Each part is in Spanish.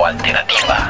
Alternativa.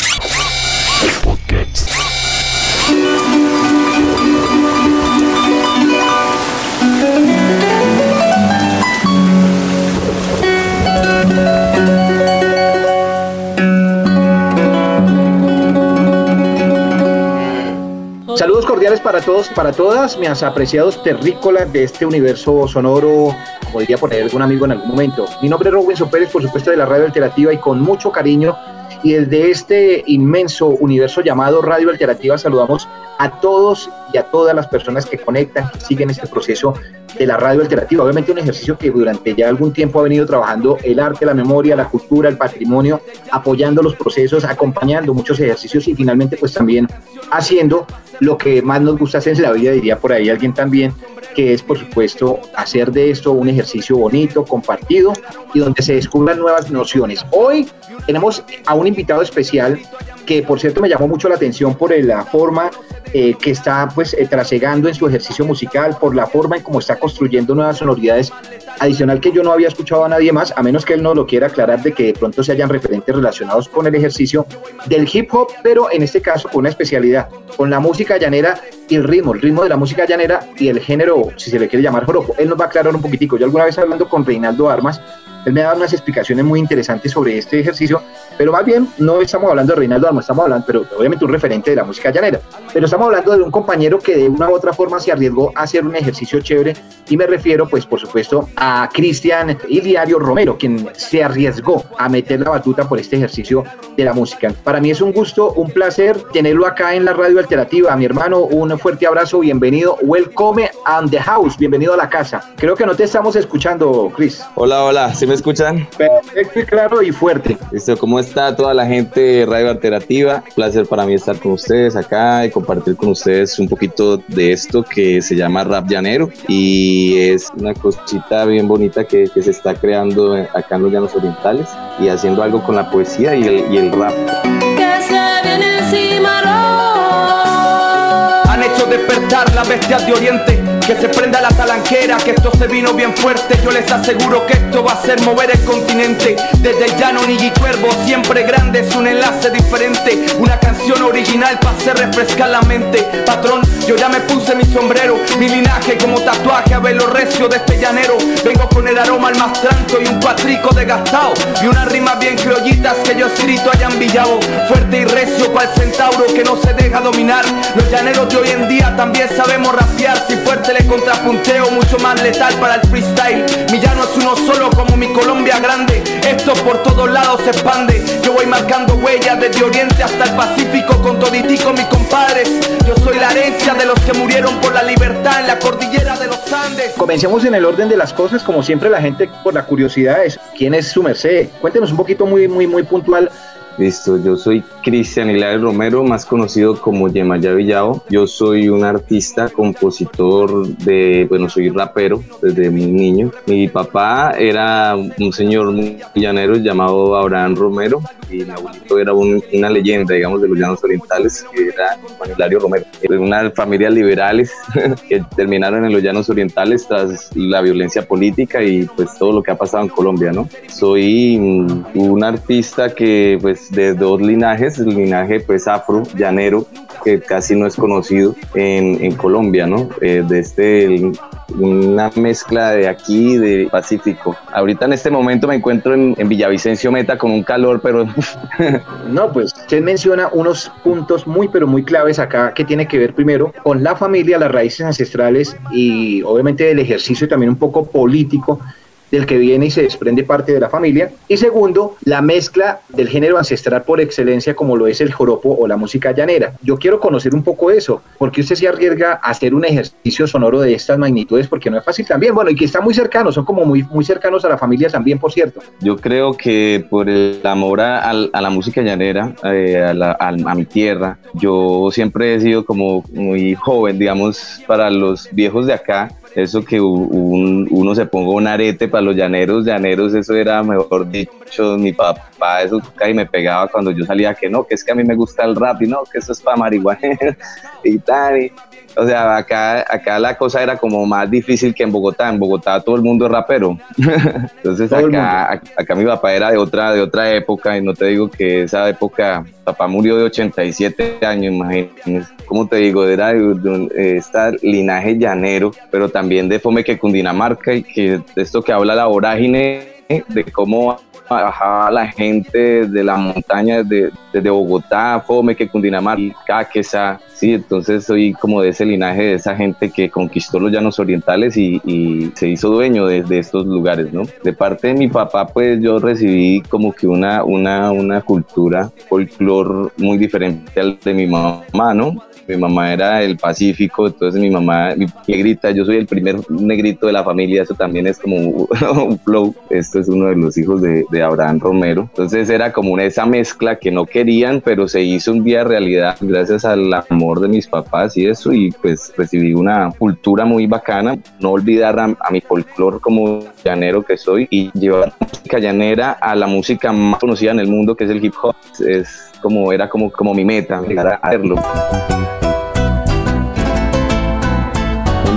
Saludos cordiales para todos, para todas, mis apreciados terrícolas de este universo sonoro, como diría poner algún amigo en algún momento. Mi nombre es Robinson Pérez, por supuesto, de la Radio Alternativa y con mucho cariño y desde este inmenso universo llamado Radio Alternativa saludamos a todos y a todas las personas que conectan, que siguen este proceso de la radio alternativa. Obviamente un ejercicio que durante ya algún tiempo ha venido trabajando el arte, la memoria, la cultura, el patrimonio, apoyando los procesos, acompañando muchos ejercicios y finalmente pues también haciendo lo que más nos gusta hacer en la vida, diría por ahí alguien también, que es por supuesto hacer de esto un ejercicio bonito, compartido y donde se descubran nuevas nociones. Hoy tenemos a un invitado especial que por cierto me llamó mucho la atención por la forma eh, que está pues eh, trasegando en su ejercicio musical, por la forma en cómo está construyendo nuevas sonoridades, adicional que yo no había escuchado a nadie más, a menos que él no lo quiera aclarar de que de pronto se hayan referentes relacionados con el ejercicio del hip hop, pero en este caso con una especialidad, con la música llanera y el ritmo, el ritmo de la música llanera y el género, si se le quiere llamar joropo. Él nos va a aclarar un poquitico. Yo alguna vez hablando con Reinaldo Armas, él me ha dado unas explicaciones muy interesantes sobre este ejercicio, pero más bien no estamos hablando de Reinaldo Armas, estamos hablando, pero obviamente un referente de la música llanera, pero estamos hablando de un compañero que de una u otra forma se arriesgó a hacer un ejercicio chévere y me refiero pues por supuesto a Cristian Iliario Romero, quien se arriesgó a meter la batuta por este ejercicio de la música. Para mí es un gusto, un placer tenerlo acá en la radio alternativa. Mi hermano, un fuerte abrazo, bienvenido, welcome and the house, bienvenido a la casa. Creo que no te estamos escuchando, Chris. Hola, hola, ¿sí me escuchan? Perfecto y claro y fuerte. Listo, ¿cómo está toda la gente de Radio Alternativa? Un placer para mí estar con ustedes acá y compartir con ustedes un poquito de esto que se llama rap llanero y es una cosita bien bonita que, se está creando acá en los llanos orientales y haciendo algo con la poesía y el, y el rap. Despertar la bestia de Oriente. Que se prenda la talanquera, que esto se vino bien fuerte. Yo les aseguro que esto va a hacer mover el continente. Desde el llano Nigi Cuervo, siempre grande, es un enlace diferente. Una canción original para hacer refrescar la mente. Patrón, yo ya me puse mi sombrero, mi linaje como tatuaje a verlo recio de este llanero. Vengo con el aroma al más tranto y un cuatrico desgastado. Y unas rimas bien criollitas que yo escrito hayan villado. Fuerte y recio cual centauro que no se deja dominar. Los llaneros de hoy en día también sabemos rapear. Si fuerte le contrapunteo, mucho más letal para el freestyle. Mi llano es uno solo como mi Colombia grande. Esto por todos lados se expande. Yo voy marcando huellas desde Oriente hasta el Pacífico con toditico mis compadres. Yo soy la herencia de los que murieron por la libertad en la cordillera de los Andes. Comencemos en el orden de las cosas, como siempre la gente por la curiosidad es quién es su merced. Cuéntenos un poquito muy muy muy puntual Listo, yo soy Cristian Hilario Romero, más conocido como Yemayá Villao. Yo soy un artista, compositor de, bueno, soy rapero desde muy niño. Mi papá era un señor llanero llamado Abraham Romero y mi abuelito era un- una leyenda, digamos, de los llanos orientales, que era Juan Hilario Romero. De unas familias liberales que terminaron en los llanos orientales tras la violencia política y pues todo lo que ha pasado en Colombia, ¿no? Soy un artista que pues de dos linajes, el linaje pues afro, llanero, que casi no es conocido en, en Colombia, ¿no? Eh, de este una mezcla de aquí de Pacífico. Ahorita en este momento me encuentro en, en Villavicencio Meta con un calor, pero No, pues usted menciona unos puntos muy, pero muy claves acá que tiene que ver primero con la familia, las raíces ancestrales y obviamente del ejercicio también un poco político del que viene y se desprende parte de la familia. Y segundo, la mezcla del género ancestral por excelencia como lo es el joropo o la música llanera. Yo quiero conocer un poco eso, porque usted se arriesga a hacer un ejercicio sonoro de estas magnitudes, porque no es fácil también. Bueno, y que está muy cercano, son como muy, muy cercanos a la familia también, por cierto. Yo creo que por el amor a, la música llanera, eh, a, la- a mi tierra, yo siempre he sido como muy joven, digamos, para los viejos de acá. Eso que uno se ponga un arete para los llaneros, llaneros, eso era, mejor dicho, mi papá, eso casi me pegaba cuando yo salía que no, que es que a mí me gusta el rap y no, que eso es para marihuana y tal. O sea, acá, acá la cosa era como más difícil que en Bogotá. En Bogotá todo el mundo es rapero. Entonces acá, acá mi papá era de otra, de otra época y no te digo que esa época, papá murió de 87 años, imagínense. ¿Cómo te digo? Era de, este linaje llanero, pero también de Fome que Cundinamarca y que esto que habla la vorágine de cómo bajaba la gente de la montaña desde, desde Bogotá, Fome, que Cundinamarca, Caquesa, sí, entonces soy como de ese linaje de esa gente que conquistó los llanos orientales y, se hizo dueño de, estos lugares, ¿no? De parte de mi papá, pues yo recibí como que una, una, una cultura folclor muy diferente al de mi mamá, ¿no? Mi mamá era del Pacífico, entonces mi mamá, negrita, yo soy el primer negrito de la familia, eso también es como un flow, esto es uno de los hijos de, de Abraham Romero, entonces era como una, esa mezcla que no querían, pero se hizo un día realidad gracias al amor de mis papás y eso, y pues recibí una cultura muy bacana, no olvidar a, mi folclore como llanero que soy y llevar la música llanera a la música más conocida en el mundo que es el hip hop, es como era como, como mi meta, llegar a hacerlo.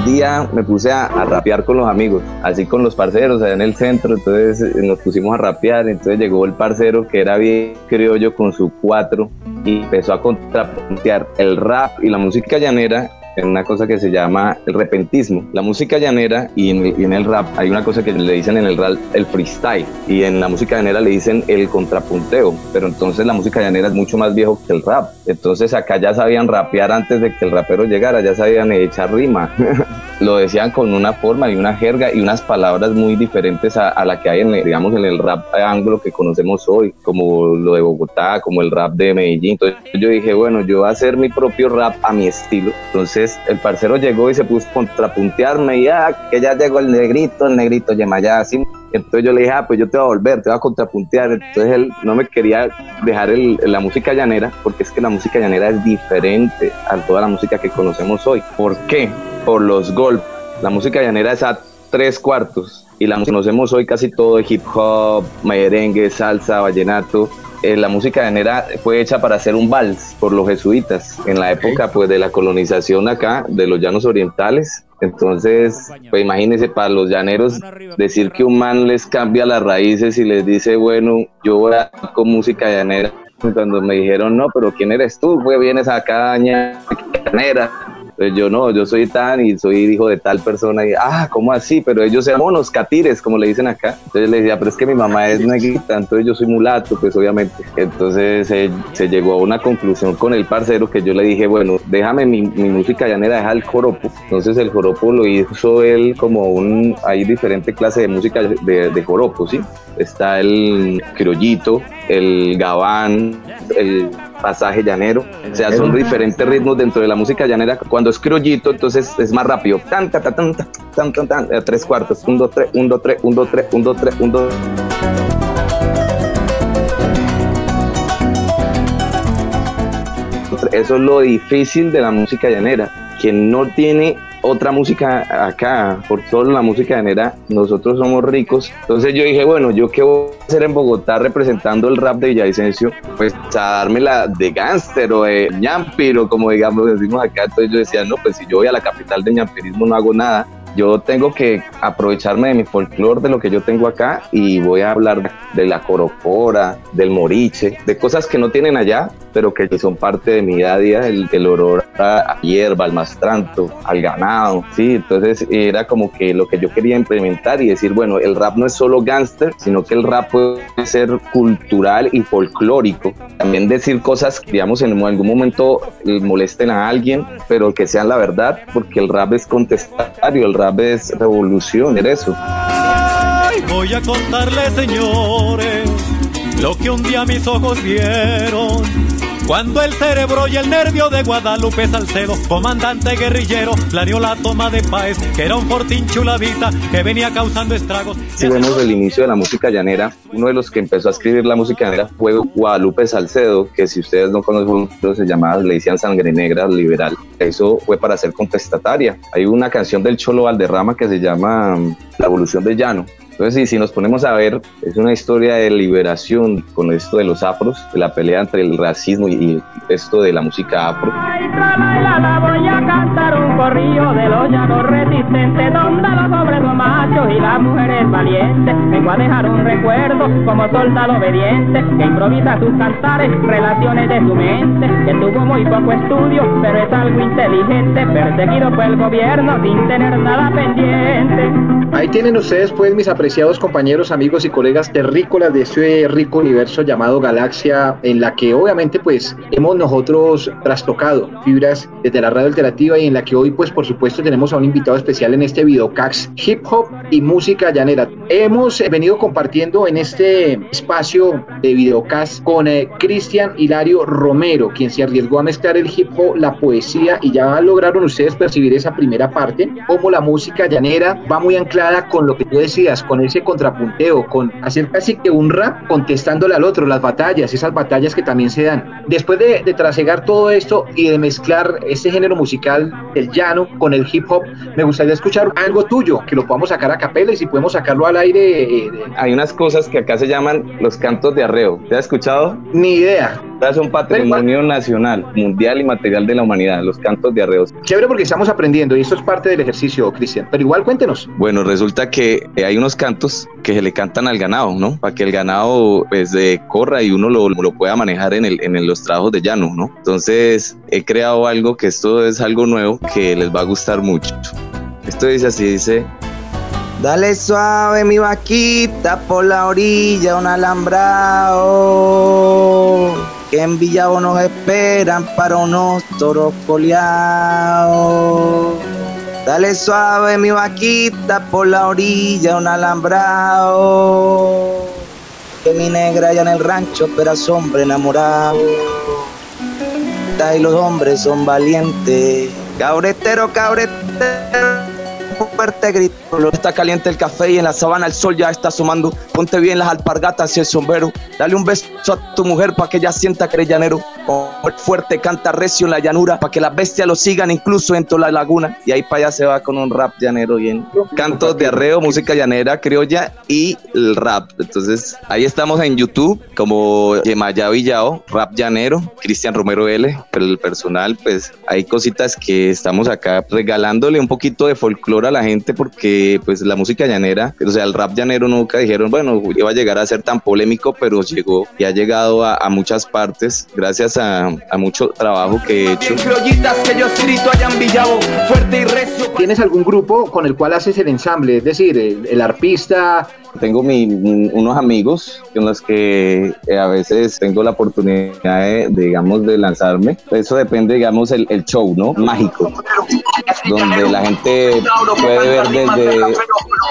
Día me puse a, rapear con los amigos, así con los parceros allá en el centro, entonces eh, nos pusimos a rapear, entonces llegó el parcero que era bien criollo con su cuatro y empezó a contrapuntear el rap y la música llanera en una cosa que se llama el repentismo. La música llanera y en, el rap hay una cosa que le dicen en el rap el freestyle y en la música llanera le dicen el contrapunteo, pero entonces la música llanera es mucho más viejo que el rap. Entonces acá ya sabían rapear antes de que el rapero llegara, ya sabían echar rima. Lo decían con una forma y una jerga y unas palabras muy diferentes a, la que hay en, digamos, en el rap anglo que conocemos hoy, como lo de Bogotá, como el rap de Medellín. Entonces yo dije, bueno, yo voy a hacer mi propio rap a mi estilo. Entonces el parcero llegó y se puso a contrapuntearme y ah, que ya llegó el negrito, el negrito ya así. Entonces yo le dije, ah, pues yo te voy a volver, te voy a contrapuntear. Entonces él no me quería dejar la música llanera, porque es que la música llanera es diferente a toda la música que conocemos hoy. ¿Por qué? Por los golpes. La música llanera es a tres cuartos y la conocemos hoy casi todo hip hop, merengue, salsa, vallenato eh, la música llanera fue hecha para hacer un vals por los jesuitas en la época pues de la colonización acá de los llanos orientales. Entonces, pues imagínense para los llaneros decir que un man les cambia las raíces y les dice, bueno, yo voy a con música llanera. Cuando me dijeron, no, pero ¿quién eres tú? Pues vienes acá, llanera pues yo no, yo soy tan y soy hijo de tal persona y, ah, ¿cómo así? Pero ellos sean monos, catires, como le dicen acá. Entonces le decía, pero es que mi mamá es negrita, entonces yo soy mulato, pues obviamente. Entonces se llegó a una conclusión con el parcero que yo le dije, bueno, déjame mi, música llanera, deja el joropo. Entonces el joropo lo hizo él como un, hay diferente clase de música de, de joropo, ¿sí? Está el criollito, el gabán, el pasaje llanero. O sea, son diferentes ritmos dentro de la música llanera. Cuando es criollito, entonces es más rápido. Tan, tan, tan, tan, tan, tan, tan, tres cuartos. Un, dos, tres, un, dos, tres, un, dos, tres, un, dos, tres, un, dos. Eso es lo difícil de la música llanera, que no tiene otra música acá, por solo la música llanera, nosotros somos ricos. Entonces yo dije, bueno, ¿yo qué voy a hacer en Bogotá representando el rap de Villavicencio? Pues a darme la de gánster o de ñampiro, como digamos decimos acá. Entonces yo decía, no, pues si yo voy a la capital de ñampirismo no hago nada yo tengo que aprovecharme de mi folclore, de lo que yo tengo acá, y voy a hablar de la coropora, del moriche, de cosas que no tienen allá, pero que son parte de mi día a día, el, el olor a hierba, al mastranto, al ganado, ¿sí? Entonces era como que lo que yo quería implementar y decir, bueno, el rap no es solo gángster, sino que el rap puede ser cultural y folclórico. También decir cosas que, digamos, en algún momento molesten a alguien, pero que sean la verdad, porque el rap es contestatario, el rap es revolución, era eso. voy a contarle, señores, lo que un día mis ojos vieron Cuando el cerebro y el nervio de Guadalupe Salcedo, comandante guerrillero, planeó la toma de Paez, que era un fortín chulavita que venía causando estragos. Si vemos el inicio de la música llanera, uno de los que empezó a escribir la música llanera fue Guadalupe Salcedo, que si ustedes no conocen, se llamaba, le decían sangre negra liberal. Eso fue para ser contestataria. Hay una canción del Cholo Valderrama que se llama La evolución del llano entonces, si, nos ponemos a ver, es una historia de liberación con esto de los afros, de la pelea entre el racismo y, esto de la música afro. voy a cantar un corrillo de los llanos resistentes, donde los hombres son machos y las mujeres valientes. Vengo a dejar un recuerdo como soldado obediente, que improvisa sus cantares, relaciones de su mente, que tuvo muy poco estudio, pero es algo inteligente, perseguido por el gobierno sin tener nada pendiente. Ahí tienen ustedes pues mis apreciados compañeros, amigos y colegas terrícolas de este rico universo llamado Galaxia, en la que obviamente pues hemos nosotros trastocado fibras desde la radio alternativa y en la que hoy pues por supuesto tenemos a un invitado especial en este videocax hip hop y música llanera. Hemos venido compartiendo en este espacio de videocax con eh, Cristian Hilario Romero, quien se arriesgó a mezclar el hip hop, la poesía y ya lograron ustedes percibir esa primera parte, como la música llanera va muy anclada con lo que tú decías, con ese contrapunteo, con hacer casi que un rap contestándole al otro, las batallas, esas batallas que también se dan. Después de, de trasegar todo esto y de mezclar este género musical del llano con el hip hop, me gustaría escuchar algo tuyo, que lo podamos sacar a capela y si podemos sacarlo al aire. Eh, Hay unas cosas que acá se llaman los cantos de arreo. ¿Te has escuchado? Ni idea. Es un patrimonio nacional, mundial y material de la humanidad, los cantos de arreos. Chévere porque estamos aprendiendo y esto es parte del ejercicio, Cristian. Pero igual cuéntenos. Bueno, resulta que hay unos cantos que se le cantan al ganado, ¿no? Para que el ganado pues corra y uno lo, lo pueda manejar en, el, en los trabajos de llano, ¿no? Entonces he creado algo que esto es algo nuevo que les va a gustar mucho. Esto dice así, dice... Dale suave mi vaquita por la orilla un alambrado que en Villavo nos esperan para unos toros coleados. Dale suave mi vaquita por la orilla un alambrado que mi negra allá en el rancho espera su hombre enamorado. Y los hombres son valientes. Cabretero, cabretero fuerte grito. Está caliente el café y en la sabana el sol ya está asomando. Ponte bien las alpargatas y el sombrero. Dale un beso a tu mujer para que ella sienta crellanero. fuerte canta recio en la llanura para que las bestias lo sigan incluso en toda la laguna. Y ahí para allá se va con un rap llanero bien. Cantos de arreo, música llanera, criolla y el rap. Entonces ahí estamos en YouTube como Yemaya Villao, rap llanero, Cristian Romero L. Pero el personal, pues hay cositas que estamos acá regalándole un poquito de folclore a la gente porque pues la música llanera, o sea, el rap llanero nunca dijeron, bueno, iba a llegar a ser tan polémico, pero llegó y ha llegado a, muchas partes gracias a, mucho trabajo que he hecho. ¿Tienes algún grupo con el cual haces el ensamble? Es decir, el, arpista... Tengo mi, unos amigos con los que eh, a veces tengo la oportunidad de, digamos, de lanzarme. Eso depende, digamos, el, el show, ¿no? Mágico, donde la gente puede ver desde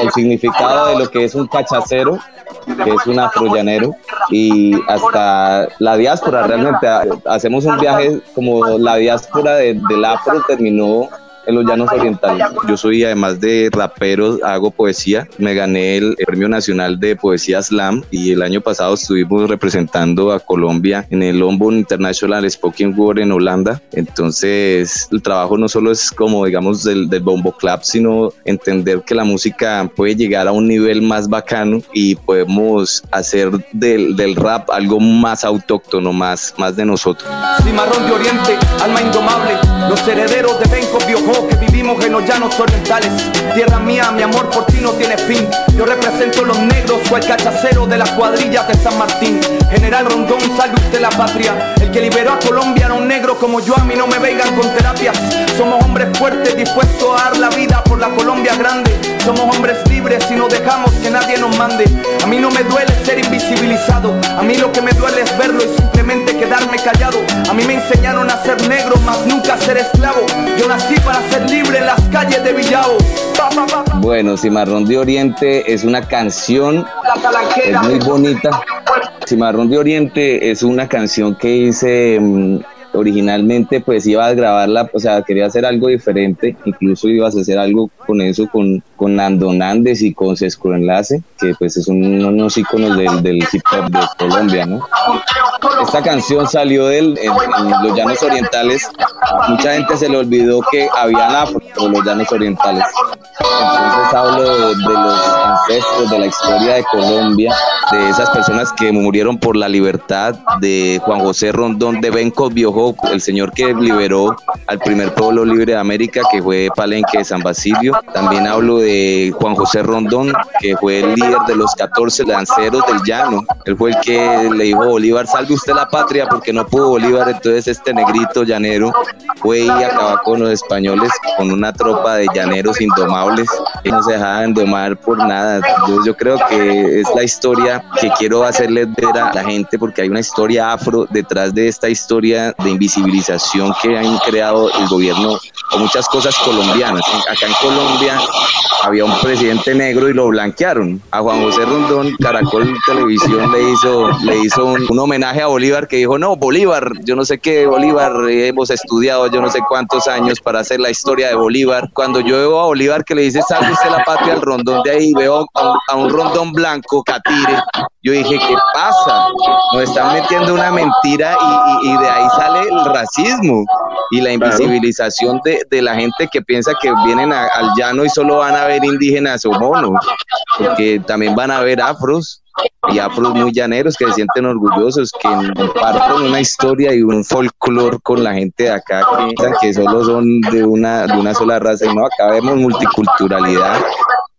el significado de lo que es un cachacero, que es un afrollanero, y hasta la diáspora. Realmente hacemos un viaje como la diáspora del afro terminó en los llanos orientales. Yo soy además de rapero, hago poesía. Me gané el, Premio Nacional de Poesía Slam y el año pasado estuvimos representando a Colombia en el Lombard International Spoken Word en Holanda. Entonces el trabajo no solo es como digamos del, del Bombo Club, sino entender que la música puede llegar a un nivel más bacano y podemos hacer del, del rap algo más autóctono, más, más de nosotros. Cimarrón de Oriente, alma indomable, los herederos de Benco Que vivimos en los llanos orientales. Tierra mía, mi amor por ti no tiene fin. Yo represento los negros o el cachacero de las cuadrillas de San Martín. General Rondón, salud de la patria. El que liberó a Colombia era un negro como yo, a mí no me vengan con terapias. Somos hombres fuertes, dispuestos a dar la vida por la Colombia grande. Somos hombres libres y no dejamos que nadie nos mande. A mí no me duele ser invisibilizado. A mí lo que me duele es verlo y simplemente quedarme callado. A mí me enseñaron a ser negro, más nunca a ser esclavo. Yo nací para ser libre en las calles de Villao. Bueno, Cimarrón de Oriente es una canción, es muy bonita, Cimarrón de Oriente es una canción que hice mm, originalmente pues iba a grabarla, o sea, quería hacer algo diferente, incluso ibas a hacer algo con eso, con, con Nando Nández y con Sesco Enlace, que pues es unos íconos del, del, hip hop de Colombia, ¿no? Esta canción salió del, en, los llanos orientales, mucha gente se le olvidó que había afro en los llanos orientales, entonces hablo de, de los ancestros, de la historia de Colombia, de esas personas que murieron por la libertad, de Juan José Rondón de Benco Biojo el señor que liberó al primer pueblo libre de América, que fue Palenque de San Basilio. También hablo de Juan José Rondón, que fue el líder de los 14 lanceros del llano. Él fue el que le dijo, Bolívar, salve usted la patria, porque no pudo Bolívar. Entonces este negrito llanero fue y acabó con los españoles, con una tropa de llaneros indomables, no se dejaban domar por nada. Yo, creo que es la historia que quiero hacerles ver a la gente, porque hay una historia afro detrás de esta historia de invisibilización que han creado el gobierno o muchas cosas colombianas. Acá en Colombia había un presidente negro y lo blanquearon. A Juan José Rondón, Caracol Televisión le hizo, le hizo un, homenaje a Bolívar que dijo, no, Bolívar, yo no sé qué, Bolívar, hemos estudiado yo no sé cuántos años para hacer la historia de Bolívar. Cuando yo veo a Bolívar que le dice, salve la patria al Rondón de ahí, veo a un, Rondón blanco, Catire, yo dije, ¿qué pasa? Nos están metiendo una mentira y, y de ahí sale el racismo y la invisibilización de, de, la gente que piensa que vienen al llano y solo van a ver indígenas o monos, porque también van a ver afros y afros muy llaneros que se sienten orgullosos, que comparten una historia y un folclore con la gente de acá que que solo son de una, de una sola raza. Y no, acá vemos multiculturalidad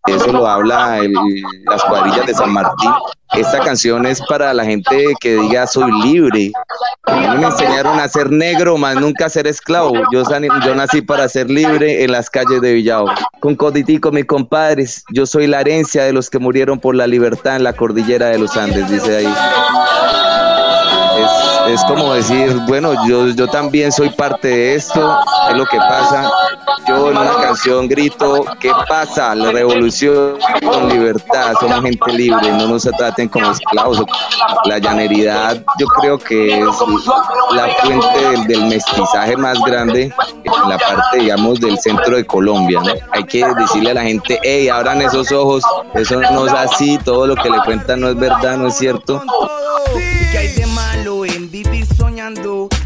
eso lo habla las cuadrillas de San Martín. Esta canción es para la gente que diga soy libre. A mí me enseñaron a ser negro, más nunca a ser esclavo. Yo, yo nací para ser libre en las calles de Villao. Con coditico, mis compadres, yo soy la herencia de los que murieron por la libertad en la cordillera de los Andes, dice ahí es como decir, bueno, yo, yo también soy parte de esto, es lo que pasa. Yo en una canción grito, ¿qué pasa? La revolución con libertad, somos gente libre, no nos traten como esclavos. La llaneridad yo creo que es la fuente del, mestizaje más grande en la parte, digamos, del centro de Colombia. Hay que decirle a la gente, hey, abran esos ojos, eso no es así, todo lo que le cuentan no es verdad, no es cierto.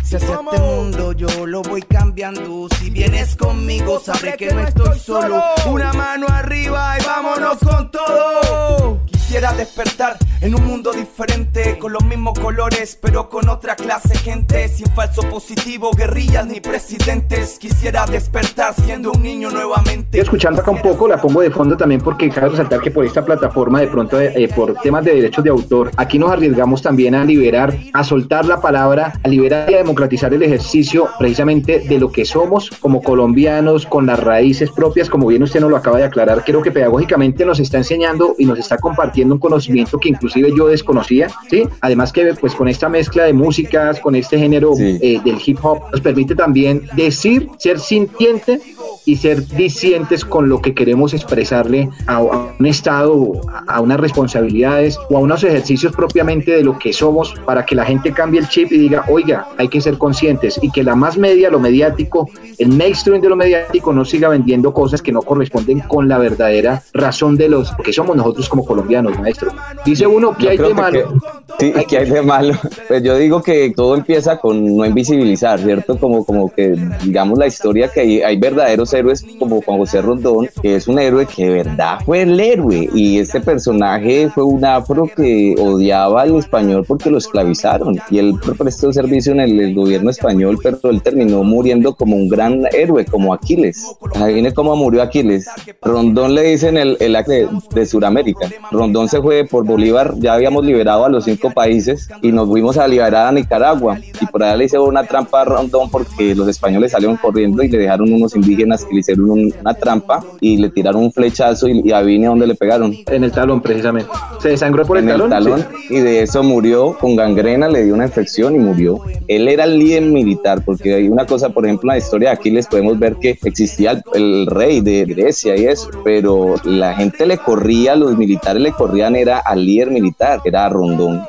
Si hacia este mundo yo lo voy cambiando. Si vienes conmigo, sabré que no estoy solo. Una mano arriba y vámonos con todo. Quisiera despertar en un mundo diferente, con los mismos colores, pero con otra clase gente, sin falso positivo, guerrillas ni presidentes. Quisiera despertar siendo un niño nuevamente. Escuchando acá un poco, la pongo de fondo también porque cabe resaltar que por esta plataforma, de pronto, eh, por temas de derechos de autor, aquí nos arriesgamos también a liberar, a soltar la palabra, a liberar y a democratizar el ejercicio precisamente de lo que somos como colombianos, con las raíces propias, como bien usted nos lo acaba de aclarar. Creo que pedagógicamente nos está enseñando y nos está compartiendo un conocimiento que inclusive yo desconocía, ¿sí? Además que pues con esta mezcla de músicas, con este género eh, del hip hop, nos permite también decir, ser sintiente y ser discientes con lo que queremos expresarle a, un Estado, a unas responsabilidades o a unos ejercicios propiamente de lo que somos para que la gente cambie el chip y diga, oiga, hay que ser conscientes y que la más media, lo mediático, el mainstream de lo mediático no siga vendiendo cosas que no corresponden con la verdadera razón de los que somos nosotros como colombianos, maestro. Dice uno, que hay de malo? Sí, que hay de malo? Pues yo digo que todo empieza con no invisibilizar, ¿cierto? Como, como que digamos la historia que hay, hay verdaderos héroes como Juan José Rondón, que es un héroe que de verdad fue el héroe. Y este personaje fue un afro que odiaba al español porque lo esclavizaron. Y él prestó servicio en el, gobierno español, pero él terminó muriendo como un gran héroe, como Aquiles. Ahí viene cómo murió Aquiles. Rondón le dicen el, el de, de Sudamérica. Rondón se fue por Bolívar, ya habíamos liberado a los cinco países y nos fuimos a liberar a Nicaragua. Y por allá le hicieron una trampa a Rondón porque los españoles salieron corriendo y le dejaron unos indígenas que le hicieron una trampa y le tiraron un flechazo y, a Vine donde le pegaron. En el talón, precisamente. Se desangró por el en talón. El talón y de eso murió con gangrena, le dio una infección y murió. Él era el líder militar, porque hay una cosa, por ejemplo, en la historia de Aquiles podemos ver que existía el, rey de Grecia y eso, pero la gente le corría, los militares le corrían, era al líder militar, que era Rondón Rondón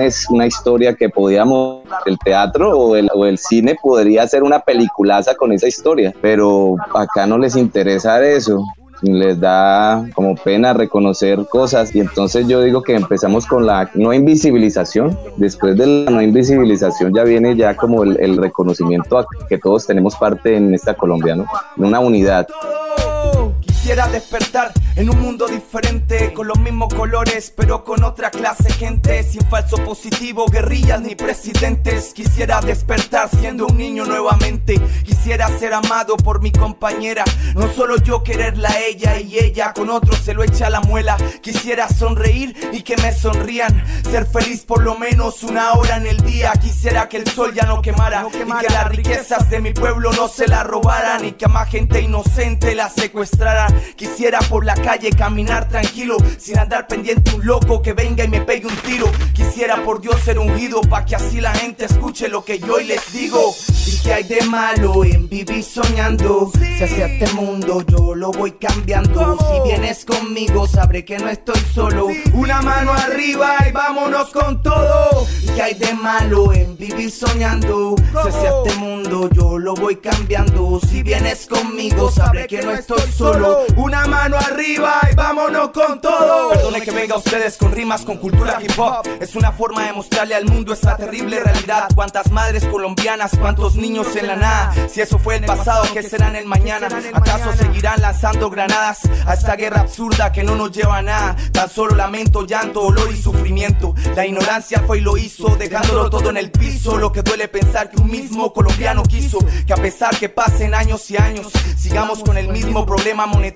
es una historia que podíamos, el teatro o el, o el cine podría hacer una peliculaza con esa historia, pero acá no les interesa eso les da como pena reconocer cosas y entonces yo digo que empezamos con la no invisibilización, después de la no invisibilización ya viene ya como el, el reconocimiento a que todos tenemos parte en esta Colombia, ¿no? Una unidad. Quisiera despertar en un mundo diferente, con los mismos colores, pero con otra clase gente, sin falso positivo, guerrillas ni presidentes. Quisiera despertar siendo un niño nuevamente. Quisiera ser amado por mi compañera, no solo yo quererla a ella y ella con otro se lo echa la muela. Quisiera sonreír y que me sonrían, ser feliz por lo menos una hora en el día. Quisiera que el sol ya no quemara, y que las riquezas de mi pueblo no se la robaran y que a más gente inocente la secuestrara. Quisiera por la calle caminar tranquilo, sin andar pendiente un loco que venga y me pegue un tiro. Quisiera por Dios ser ungido, pa' que así la gente escuche lo que yo hoy les digo. ¿Y que hay de malo en vivir soñando? Si hacia este mundo yo lo voy cambiando. Si vienes conmigo, sabré que no estoy solo. Una mano arriba y vámonos con todo. ¿Y que hay de malo en vivir soñando? Si hacia este mundo yo lo voy cambiando. Si vienes conmigo, sabré que no estoy solo. Una mano arriba y vámonos con todo. Perdone que venga a ustedes con rimas, con cultura hip hop. Es una forma de mostrarle al mundo esa terrible realidad. Cuántas madres colombianas, cuántos niños en la nada. Si eso fue el pasado, ¿qué será el mañana? ¿Acaso seguirán lanzando granadas a esta guerra absurda que no nos lleva a nada? Tan solo lamento, llanto, dolor y sufrimiento. La ignorancia fue y lo hizo, dejándolo todo en el piso. Lo que duele pensar que un mismo colombiano quiso que a pesar que pasen años y años, sigamos con el mismo problema monetario.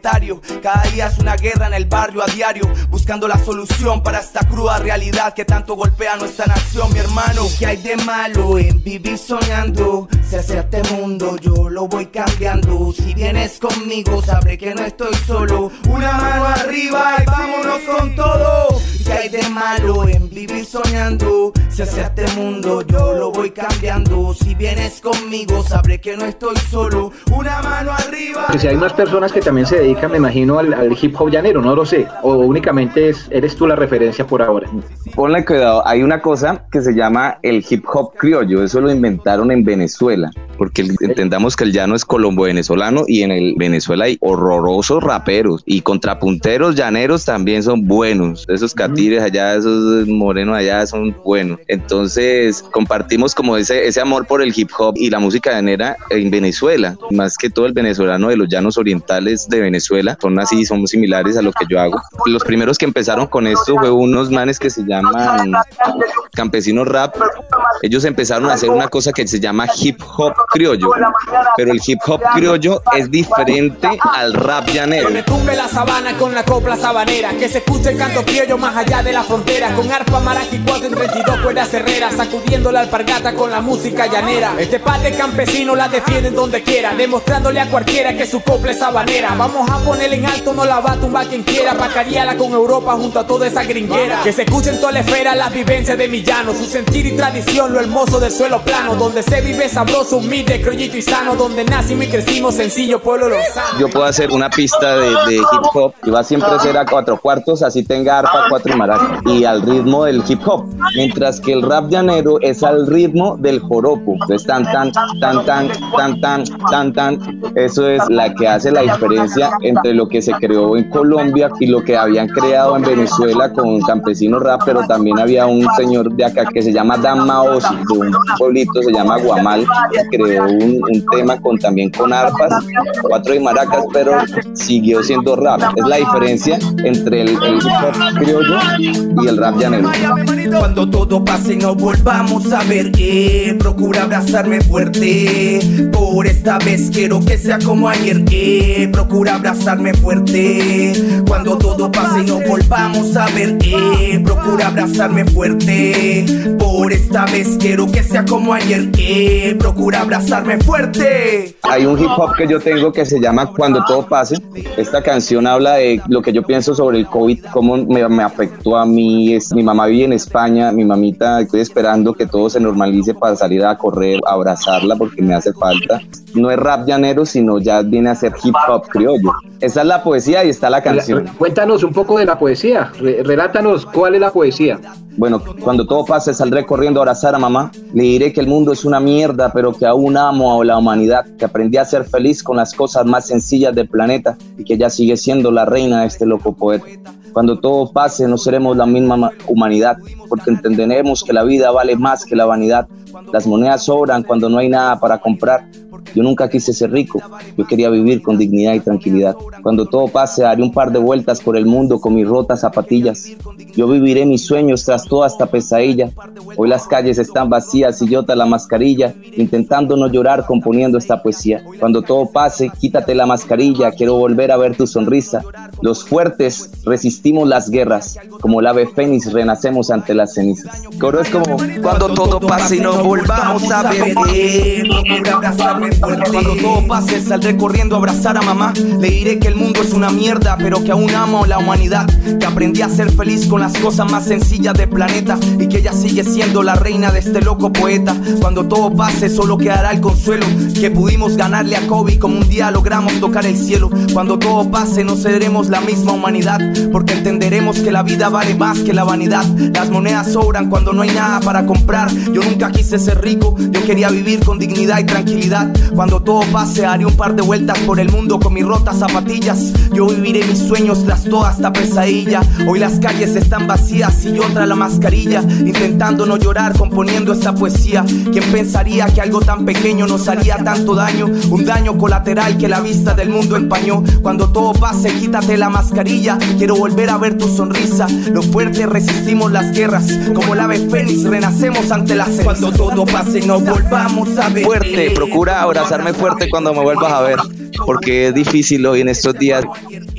Cada día es una guerra en el barrio a diario, buscando la solución para esta cruda realidad que tanto golpea nuestra nación, mi hermano. ¿Qué hay de malo en vivir soñando? Si hacia este mundo yo lo voy cambiando. Si vienes conmigo, sabré que no estoy solo. Una mano arriba y vámonos con todo. ¿Qué hay de malo en vivir soñando? Si hacia este mundo yo lo voy cambiando. Si vienes conmigo, sabré que no estoy solo. Una mano arriba. Que si hay más personas que también se dedican, me imagino, al, al hip hop llanero, no lo sé. O únicamente es, eres tú la referencia por ahora. Ponle cuidado, hay una cosa que se llama el hip hop criollo, eso lo inventaron en Venezuela, porque entendamos que el llano es colombo-venezolano y en el Venezuela hay horrorosos raperos y contrapunteros llaneros también son buenos, esos catires allá, esos morenos allá son buenos. Entonces compartimos como ese, ese amor por el hip hop y la música llanera en Venezuela, más que todo el venezolano de los llanos orientales de Venezuela, son así, son similares a lo que yo hago. Los primeros que empezaron con esto fue unos manes que se llaman Campesinos Rap. Ellos empezaron a hacer una cosa que se llama hip hop criollo, pero el hip hop criollo es diferente al rap llanero. Que retumbe la sabana con la copla sabanera. Que se escuche el canto criollo más allá de la frontera. Con arpa, maracas y cuatro en 32 cuerdas herreras. Sacudiendo la alpargata con la música llanera. Este par de campesinos la defienden donde quiera. Demostrándole a cualquiera que su copla es sabanera. Vamos a ponerle en alto, no la va a tumbar quien quiera. Pa' cariarla con Europa junto a toda esa gringuera. Que se escuche en toda la esfera las vivencias de mi llano. Su sentir y tradición, lo hermoso del suelo plano, donde se vive sabroso, humilde, criollito y sano, donde nacimos y crecimos, sencillo pueblo lozano. Yo puedo hacer una pista de, de, hip hop y va siempre a ser a cuatro cuartos, así tenga arpa, cuatro y maraca, y al ritmo del hip hop, mientras que el rap llanero es al ritmo del joropo, es tan tan, tan tan, tan tan, tan tan, eso es la que hace la diferencia entre lo que se creó en Colombia y lo que habían creado en Venezuela con un campesino rap, pero también había un señor de acá que se llama Dan Mao de un pueblito se llama Guamal, creó un, tema con también con arpas, cuatro y maracas, pero siguió siendo rap. Es la diferencia entre el, el hop criollo y el rap llanero. Cuando todo pase y no volvamos a ver eh, Procura abrazarme fuerte Por esta vez quiero que sea como ayer eh, Procura abrazarme fuerte Cuando todo pase y no volvamos a ver eh, Procura abrazarme fuerte Por esta vez quiero que sea como ayer eh, Procura abrazarme fuerte Hay un hip hop que yo tengo que se llama Cuando todo pase. Esta canción habla de lo que yo pienso sobre el COVID, cómo me, afectó a mí. Mi mamá vive en España, mi mamita, estoy esperando que todo se normalice para salir a correr, abrazarla porque me hace falta. No es rap llanero, sino ya viene a ser hip hop criollo. Esa es la poesía y está la canción. Cuéntanos un poco de la poesía. Re- relátanos cuál es la poesía. Bueno, cuando todo pase saldré corriendo a abrazar a mamá. Le diré que el mundo es una mierda, pero que aún amo a la humanidad, que aprendí a ser feliz con las cosas más sencillas del planeta y que ella sigue siendo la reina de este loco poeta. Cuando todo pase no seremos la misma humanidad, porque entenderemos que la vida vale más que la vanidad. Las monedas sobran cuando no hay nada para comprar. Yo nunca quise ser rico, yo quería vivir con dignidad y tranquilidad. Cuando todo pase, haré un par de vueltas por el mundo con mis rotas zapatillas. Yo viviré mis sueños tras toda esta pesadilla. Hoy las calles están vacías y yo tras la mascarilla, intentando no llorar componiendo esta poesía. Cuando todo pase, quítate la mascarilla, quiero volver a ver tu sonrisa. Los fuertes resistimos las guerras, como el ave fénix renacemos ante las cenizas. Coro es como cuando todo pase y no volvamos a ver. Cuando todo pase, saldré corriendo a abrazar a mamá. Le diré que el mundo es una mierda, pero que aún amo la humanidad. Que aprendí a ser feliz con las cosas más sencillas del planeta. Y que ella sigue siendo la reina de este loco poeta. Cuando todo pase, solo quedará el consuelo. Que pudimos ganarle a Kobe como un día logramos tocar el cielo. Cuando todo pase, no seremos la misma humanidad. Porque entenderemos que la vida vale más que la vanidad. Las monedas sobran cuando no hay nada para comprar. Yo nunca quise ser rico, yo quería vivir con dignidad y tranquilidad. Cuando todo pase, haré un par de vueltas por el mundo con mis rotas zapatillas. Yo viviré mis sueños tras toda esta pesadilla. Hoy las calles están vacías y yo tras la mascarilla, intentando no llorar, componiendo esta poesía. ¿Quién pensaría que algo tan pequeño nos haría tanto daño? Un daño colateral que la vista del mundo empañó. Cuando todo pase, quítate la mascarilla. Quiero volver a ver tu sonrisa. Los fuertes resistimos las guerras. Como el ave fénix, renacemos ante las Cuando todo pase, no volvamos a ver. Fuerte, procura abrazarme fuerte cuando me vuelvas a ver, porque es difícil hoy en estos días,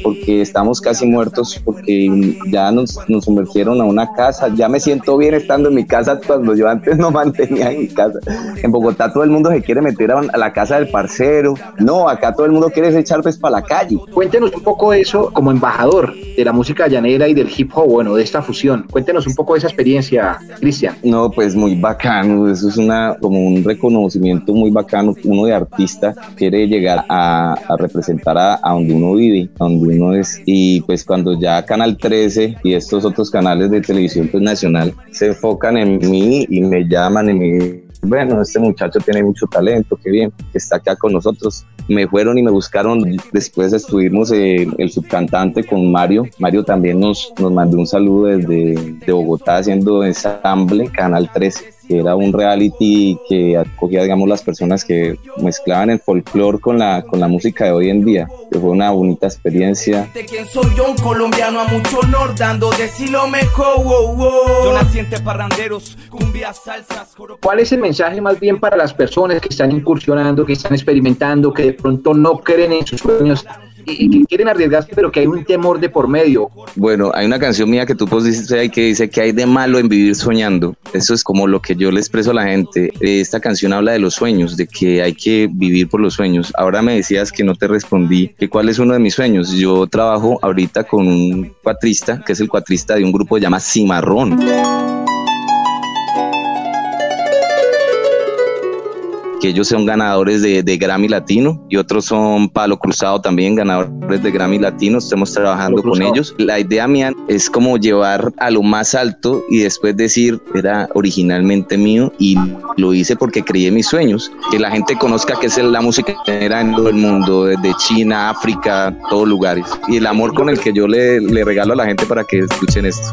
porque estamos casi muertos, porque ya nos, nos sumergieron a una casa. Ya me siento bien estando en mi casa cuando yo antes no mantenía en mi casa. En Bogotá todo el mundo se quiere meter a, la casa del parcero. No, acá todo el mundo quiere echar pues para la calle. Cuéntenos un poco de eso como embajador de la música llanera y del hip hop, bueno, de esta fusión. Cuéntenos un poco de esa experiencia, Cristian. No, pues muy bacano. Eso es una como un reconocimiento muy bacano. Uno de artista quiere llegar a, a representar a, a donde uno vive, a donde uno es. Y pues cuando ya Canal 13 y estos otros canales de televisión pues, nacional se enfocan en mí y me llaman y me bueno, este muchacho tiene mucho talento, qué bien, está acá con nosotros. Me fueron y me buscaron, después estuvimos eh, el subcantante con Mario. Mario también nos, nos mandó un saludo desde de Bogotá haciendo ensamble, Canal 13 que era un reality que acogía, digamos, las personas que mezclaban el folclore con la, con la música de hoy en día, que fue una bonita experiencia. De quién soy yo, un colombiano a mucho honor, dando de si lo mejor, wow, wow. Yo nací entre parranderos, cumbias, salsas, joro... ¿Cuál es el mensaje más bien para las personas que están incursionando, que están experimentando, que de pronto no creen en sus sueños? Y que quieren arriesgarse, pero que hay un temor de por medio. Bueno, hay una canción mía que tú pusiste ahí que dice que hay de malo en vivir soñando. Eso es como lo que yo le expreso a la gente. Esta canción habla de los sueños, de que hay que vivir por los sueños. Ahora me decías que no te respondí que cuál es uno de mis sueños. Yo trabajo ahorita con un cuatrista, que es el cuatrista de un grupo que se llama Cimarrón. Que ellos son ganadores de, de, Grammy Latino y otros son Palo Cruzado también, ganadores de Grammy Latino. Estamos trabajando con ellos. La idea mía es como llevar a lo más alto y después decir, era originalmente mío y lo hice porque creí en mis sueños. Que la gente conozca que es la música que era en todo el mundo, desde China, África, todos lugares. Y el amor con el que yo le, le regalo a la gente para que escuchen esto.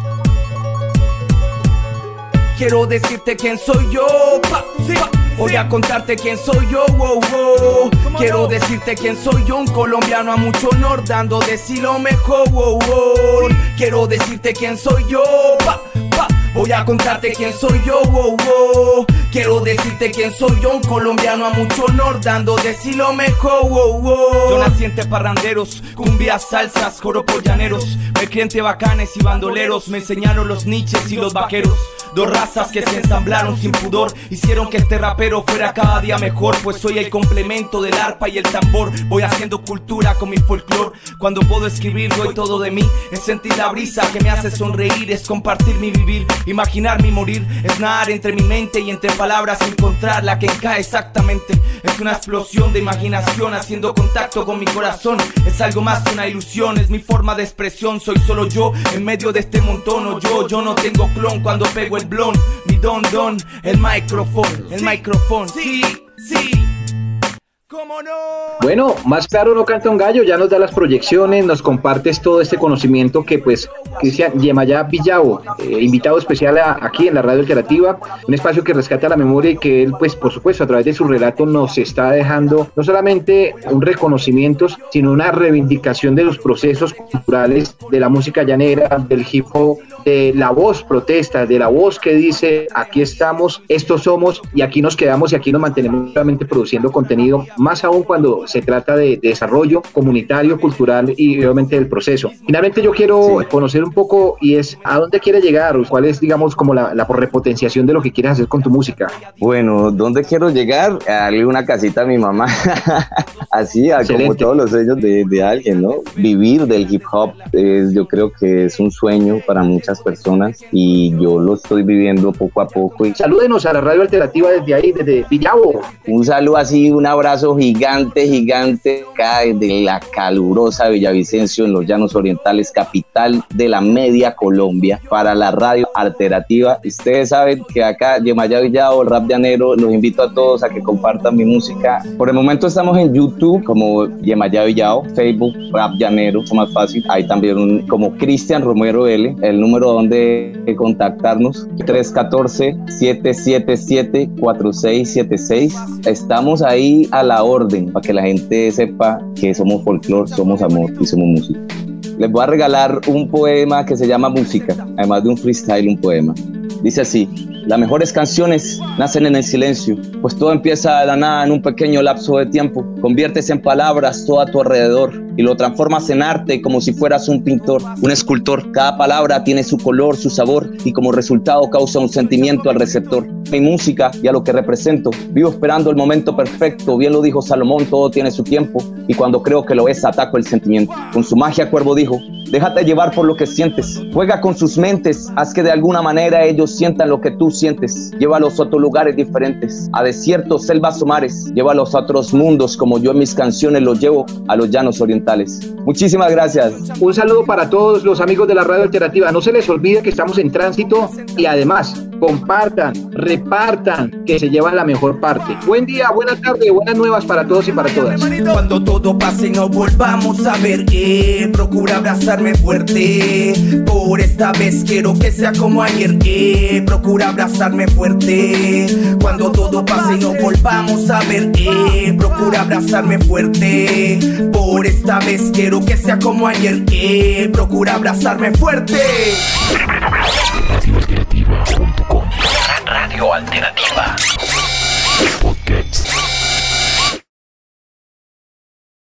Quiero decirte quién soy yo, pa, sí, pa. Voy a contarte quién soy yo, wow, wow. Quiero decirte quién soy yo, un colombiano a mucho honor, dando de sí lo mejor, wow, wow. Quiero decirte quién soy yo, pa, pa. Voy a contarte quién soy yo, wow, wow. Quiero decirte quién soy yo, un colombiano a mucho honor, dando de sí lo mejor, wow, wow. Yo nací entre parranderos, cumbias, salsas, joropos llaneros. Me crié entre bacanes y bandoleros, me enseñaron los niches y los vaqueros. Dos razas que se ensamblaron sin pudor hicieron que este rapero fuera cada día mejor, pues soy el complemento del arpa y el tambor. Voy haciendo cultura con mi folclore. Cuando puedo escribir, doy todo de mí. Es sentir la brisa que me hace sonreír, es compartir mi vivir, imaginar mi morir, es nadar entre mi mente y entre palabras encontrar la que encaja exactamente. Es una explosión de imaginación haciendo contacto con mi corazón. Es algo más que una ilusión, es mi forma de expresión. Soy solo yo en medio de este montón. Yo, yo no tengo clon cuando pego el blon. Mi don, don, el micrófono, el micrófono. Sí, sí. ¿Cómo no? Bueno, más claro no canta un gallo, ya nos da las proyecciones, nos compartes todo este conocimiento que pues Cristian Yemayá Villao, eh, invitado especial aquí en la radio alternativa, un espacio que rescata la memoria y que él pues por supuesto a través de su relato nos está dejando no solamente un reconocimiento, sino una reivindicación de los procesos culturales de la música llanera, del hip hop, de la voz protesta, de la voz que dice aquí estamos, estos somos y aquí nos quedamos y aquí nos mantenemos realmente produciendo contenido más aún cuando se trata de, desarrollo comunitario, cultural y obviamente del proceso. Finalmente yo quiero conocer un poco y es a dónde quiere llegar o cuál es, digamos, como la, la repotenciación de lo que quieres hacer con tu música. Bueno, ¿dónde quiero llegar? A darle una casita a mi mamá. Así, como todos los sueños de, de, alguien, ¿no? Vivir del hip hop, es, yo creo que es un sueño para muchas personas y yo lo estoy viviendo poco a poco. Y... Salúdenos a la radio alternativa desde ahí, desde Villavo. Un saludo así, un abrazo gigante, gigante cae de la calurosa Villavicencio en los Llanos Orientales, capital de la media Colombia, para la radio alternativa. Ustedes saben que acá, Yemayá Villado, rap llanero, los invito a todos a que compartan mi música. Por el momento estamos en YouTube como Yemayá Villado, Facebook, Rap Llanero, más fácil. Hay también como Cristian Romero L, el número donde contactarnos, 314-777-4676. Estamos ahí a la orden para que la gente sepa que somos folclore, somos amor y somos música. Les voy a regalar un poema que se llama Música, además de un freestyle, un poema. Dice así, las mejores canciones nacen en el silencio, pues todo empieza de la nada en un pequeño lapso de tiempo. Conviertes en palabras todo a tu alrededor y lo transformas en arte como si fueras un pintor, un escultor. Cada palabra tiene su color, su sabor y como resultado causa un sentimiento al receptor. Mi música y a lo que represento, vivo esperando el momento perfecto, bien lo dijo Salomón, todo tiene su tiempo y cuando creo que lo es ataco el sentimiento. Con su magia Cuervo dijo, déjate llevar por lo que sientes, juega con sus mentes, haz que de alguna manera ellos sientan lo que tú sientes, llévalos a otros lugares diferentes, a desiertos, selvas o mares, llévalos a otros mundos como yo en mis canciones los llevo a los llanos orientales. Muchísimas gracias. Un saludo para todos los amigos de la radio alternativa. No se les olvide que estamos en tránsito y además compartan, repartan, que se llevan la mejor parte. Buen día, buena tarde, buenas nuevas para todos y para todas. Cuando todo pase no volvamos a ver, eh, procura abrazarme fuerte. Por esta vez quiero que sea como ayer, eh, procura abrazarme fuerte. Cuando todo pase no volvamos a ver, eh, procura abrazarme fuerte. Por esta vez quiero que sea como ayer, eh, procura abrazarme fuerte. Radio Alternativa.